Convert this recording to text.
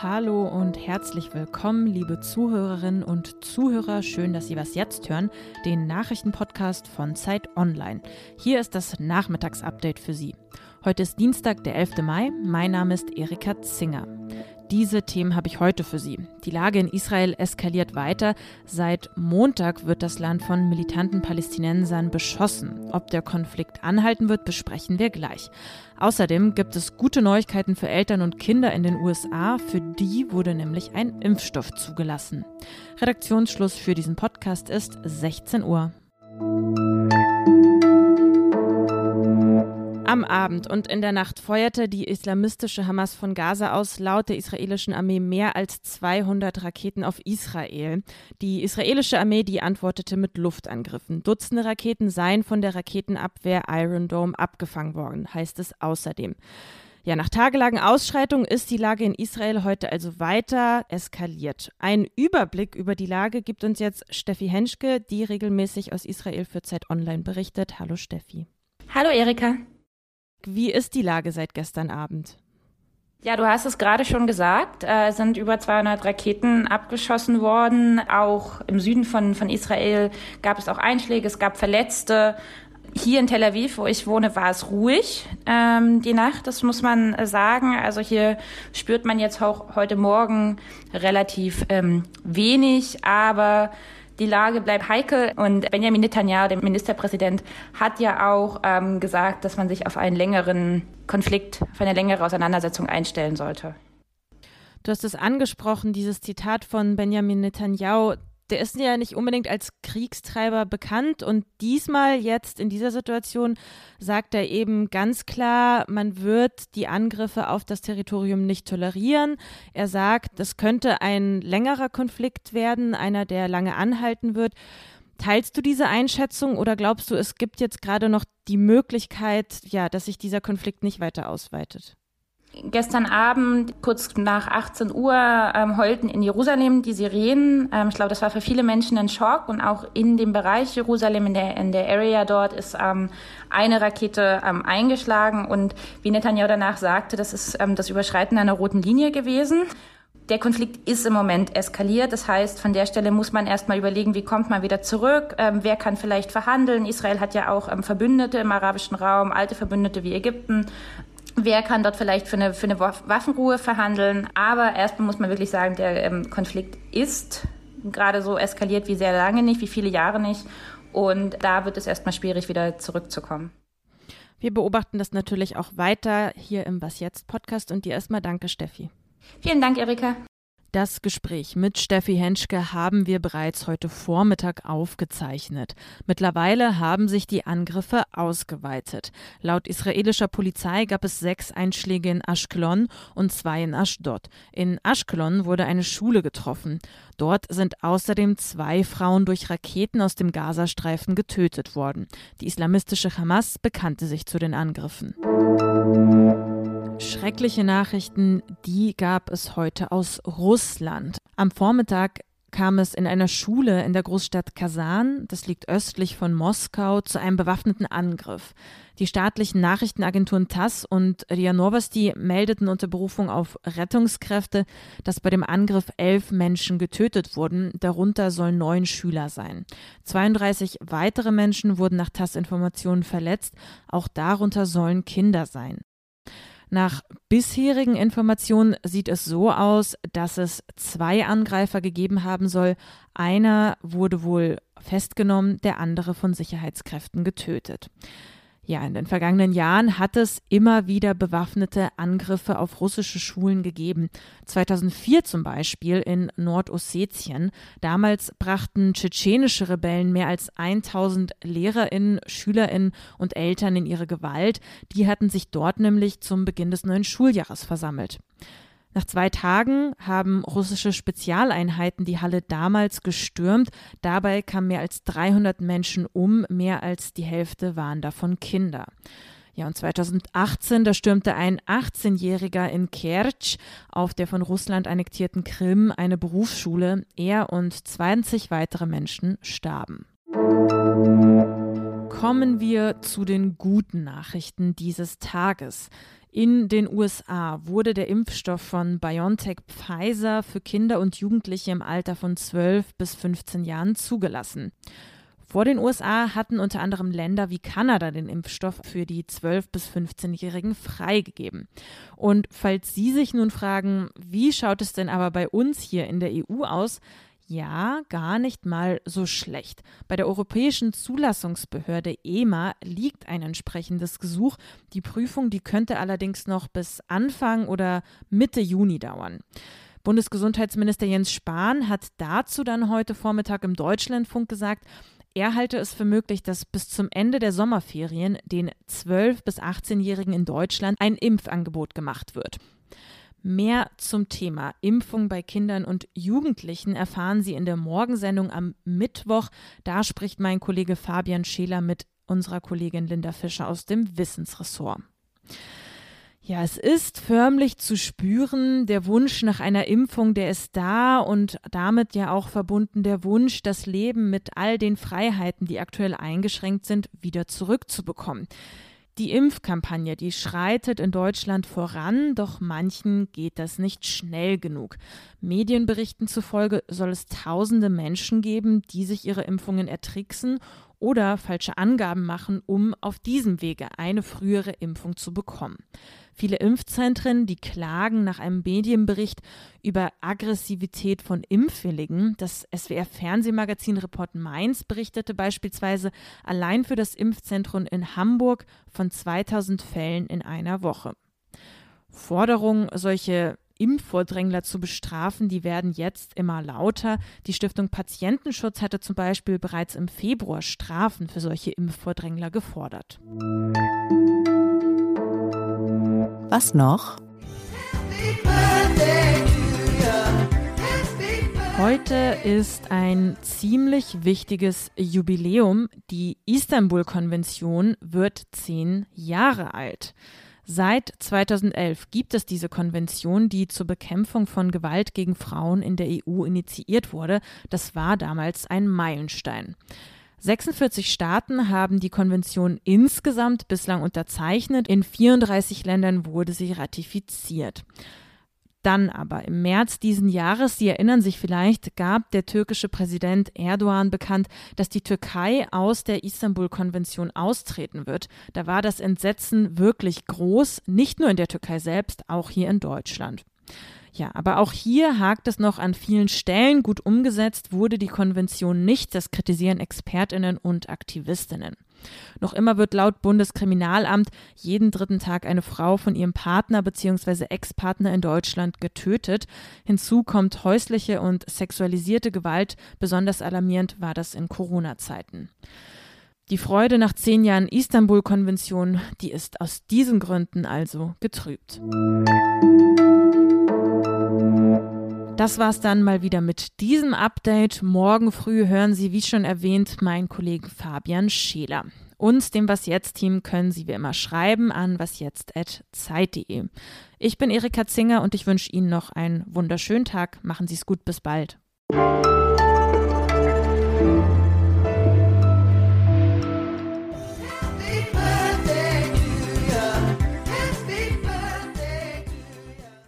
Hallo und herzlich willkommen, liebe Zuhörerinnen und Zuhörer. Schön, dass Sie was jetzt hören, den Nachrichtenpodcast von Zeit Online. Hier ist das Nachmittagsupdate für Sie. Heute ist Dienstag, der 11. Mai. Mein Name ist Erika Zinger. Diese Themen habe ich heute für Sie. Die Lage in Israel eskaliert weiter. Seit Montag wird das Land von militanten Palästinensern beschossen. Ob der Konflikt anhalten wird, besprechen wir gleich. Außerdem gibt es gute Neuigkeiten für Eltern und Kinder in den USA. Für die wurde nämlich ein Impfstoff zugelassen. Redaktionsschluss für diesen Podcast ist 16 Uhr. Am Abend und in der Nacht feuerte die islamistische Hamas von Gaza aus laut der israelischen Armee mehr als 200 Raketen auf Israel. Die israelische Armee, die antwortete mit Luftangriffen. Dutzende Raketen seien von der Raketenabwehr Iron Dome abgefangen worden, heißt es außerdem. Ja, nach tagelangen Ausschreitungen ist die Lage in Israel heute also weiter eskaliert. Ein Überblick über die Lage gibt uns jetzt Steffi Henschke, die regelmäßig aus Israel für Zeit Online berichtet. Hallo Steffi. Hallo Erika. Wie ist die Lage seit gestern Abend? Ja, du hast es gerade schon gesagt. Äh, es sind über 200 Raketen abgeschossen worden. Auch im Süden von, von Israel gab es auch Einschläge, es gab Verletzte. Hier in Tel Aviv, wo ich wohne, war es ruhig ähm, die Nacht, das muss man sagen. Also hier spürt man jetzt auch heute Morgen relativ ähm, wenig, aber die Lage bleibt heikel und Benjamin Netanyahu, der Ministerpräsident, hat ja auch ähm, gesagt, dass man sich auf einen längeren Konflikt, auf eine längere Auseinandersetzung einstellen sollte. Du hast es angesprochen, dieses Zitat von Benjamin Netanyahu, der ist ja nicht unbedingt als Kriegstreiber bekannt und diesmal jetzt in dieser Situation sagt er eben ganz klar, man wird die Angriffe auf das Territorium nicht tolerieren. Er sagt, das könnte ein längerer Konflikt werden, einer, der lange anhalten wird. Teilst du diese Einschätzung oder glaubst du, es gibt jetzt gerade noch die Möglichkeit, ja, dass sich dieser Konflikt nicht weiter ausweitet? Gestern Abend, kurz nach 18 Uhr, ähm, heulten in Jerusalem die Sirenen. Ähm, ich glaube, das war für viele Menschen ein Schock. Und auch in dem Bereich Jerusalem, in der, in der Area dort, ist ähm, eine Rakete ähm, eingeschlagen. Und wie Netanyahu danach sagte, das ist ähm, das Überschreiten einer roten Linie gewesen. Der Konflikt ist im Moment eskaliert. Das heißt, von der Stelle muss man erstmal überlegen, wie kommt man wieder zurück? Ähm, wer kann vielleicht verhandeln? Israel hat ja auch ähm, Verbündete im arabischen Raum, alte Verbündete wie Ägypten. Wer kann dort vielleicht für eine, für eine Waffenruhe verhandeln? Aber erstmal muss man wirklich sagen, der ähm, Konflikt ist gerade so eskaliert wie sehr lange nicht, wie viele Jahre nicht. Und da wird es erstmal schwierig, wieder zurückzukommen. Wir beobachten das natürlich auch weiter hier im Was Jetzt Podcast und dir erstmal danke, Steffi. Vielen Dank, Erika. Das Gespräch mit Steffi Henschke haben wir bereits heute Vormittag aufgezeichnet. Mittlerweile haben sich die Angriffe ausgeweitet. Laut israelischer Polizei gab es sechs Einschläge in Ashkelon und zwei in Ashdod. In Ashkelon wurde eine Schule getroffen. Dort sind außerdem zwei Frauen durch Raketen aus dem Gazastreifen getötet worden. Die islamistische Hamas bekannte sich zu den Angriffen. Schreckliche Nachrichten, die gab es heute aus Russland. Am Vormittag kam es in einer Schule in der Großstadt Kasan, das liegt östlich von Moskau, zu einem bewaffneten Angriff. Die staatlichen Nachrichtenagenturen TASS und RIA Novosti meldeten unter Berufung auf Rettungskräfte, dass bei dem Angriff elf Menschen getötet wurden, darunter sollen neun Schüler sein. 32 weitere Menschen wurden nach TASS-Informationen verletzt, auch darunter sollen Kinder sein. Nach bisherigen Informationen sieht es so aus, dass es zwei Angreifer gegeben haben soll. Einer wurde wohl festgenommen, der andere von Sicherheitskräften getötet. Ja, in den vergangenen Jahren hat es immer wieder bewaffnete Angriffe auf russische Schulen gegeben. 2004 zum Beispiel in Nordossetien. Damals brachten tschetschenische Rebellen mehr als 1000 Lehrerinnen, Schülerinnen und Eltern in ihre Gewalt. Die hatten sich dort nämlich zum Beginn des neuen Schuljahres versammelt. Nach zwei Tagen haben russische Spezialeinheiten die Halle damals gestürmt. Dabei kamen mehr als 300 Menschen um, mehr als die Hälfte waren davon Kinder. Ja, und 2018, da stürmte ein 18-Jähriger in Kertsch auf der von Russland annektierten Krim eine Berufsschule. Er und 20 weitere Menschen starben. Kommen wir zu den guten Nachrichten dieses Tages. In den USA wurde der Impfstoff von BioNTech Pfizer für Kinder und Jugendliche im Alter von 12 bis 15 Jahren zugelassen. Vor den USA hatten unter anderem Länder wie Kanada den Impfstoff für die 12- bis 15-Jährigen freigegeben. Und falls Sie sich nun fragen, wie schaut es denn aber bei uns hier in der EU aus, ja, gar nicht mal so schlecht. Bei der Europäischen Zulassungsbehörde EMA liegt ein entsprechendes Gesuch. Die Prüfung, die könnte allerdings noch bis Anfang oder Mitte Juni dauern. Bundesgesundheitsminister Jens Spahn hat dazu dann heute Vormittag im Deutschlandfunk gesagt, er halte es für möglich, dass bis zum Ende der Sommerferien den 12- bis 18-Jährigen in Deutschland ein Impfangebot gemacht wird. Mehr zum Thema Impfung bei Kindern und Jugendlichen erfahren Sie in der Morgensendung am Mittwoch. Da spricht mein Kollege Fabian Scheler mit unserer Kollegin Linda Fischer aus dem Wissensressort. Ja, es ist förmlich zu spüren, der Wunsch nach einer Impfung, der ist da und damit ja auch verbunden der Wunsch, das Leben mit all den Freiheiten, die aktuell eingeschränkt sind, wieder zurückzubekommen. Die Impfkampagne, die schreitet in Deutschland voran, doch manchen geht das nicht schnell genug. Medienberichten zufolge soll es tausende Menschen geben, die sich ihre Impfungen ertricksen oder falsche Angaben machen, um auf diesem Wege eine frühere Impfung zu bekommen. Viele Impfzentren, die klagen nach einem Medienbericht über Aggressivität von Impfwilligen. Das SWR Fernsehmagazin Report Mainz berichtete beispielsweise allein für das Impfzentrum in Hamburg von 2000 Fällen in einer Woche. Forderungen, solche Impfvordrängler zu bestrafen, die werden jetzt immer lauter. Die Stiftung Patientenschutz hatte zum Beispiel bereits im Februar Strafen für solche Impfvordrängler gefordert. Was noch? Heute ist ein ziemlich wichtiges Jubiläum. Die Istanbul-Konvention wird zehn Jahre alt. Seit 2011 gibt es diese Konvention, die zur Bekämpfung von Gewalt gegen Frauen in der EU initiiert wurde. Das war damals ein Meilenstein. 46 Staaten haben die Konvention insgesamt bislang unterzeichnet. In 34 Ländern wurde sie ratifiziert. Dann aber im März diesen Jahres, Sie erinnern sich vielleicht, gab der türkische Präsident Erdogan bekannt, dass die Türkei aus der Istanbul-Konvention austreten wird. Da war das Entsetzen wirklich groß, nicht nur in der Türkei selbst, auch hier in Deutschland. Ja, aber auch hier hakt es noch an vielen Stellen. Gut umgesetzt wurde die Konvention nicht. Das kritisieren Expertinnen und Aktivistinnen. Noch immer wird laut Bundeskriminalamt jeden dritten Tag eine Frau von ihrem Partner bzw. Ex-Partner in Deutschland getötet. Hinzu kommt häusliche und sexualisierte Gewalt. Besonders alarmierend war das in Corona-Zeiten. Die Freude nach zehn Jahren Istanbul-Konvention, die ist aus diesen Gründen also getrübt. Das war's dann mal wieder mit diesem Update. Morgen früh hören Sie, wie schon erwähnt, meinen Kollegen Fabian Scheler. Uns, dem Was Jetzt Team, können Sie wie immer schreiben an wasjetzt.zeit.de. Ich bin Erika Zinger und ich wünsche Ihnen noch einen wunderschönen Tag. Machen Sie es gut, bis bald.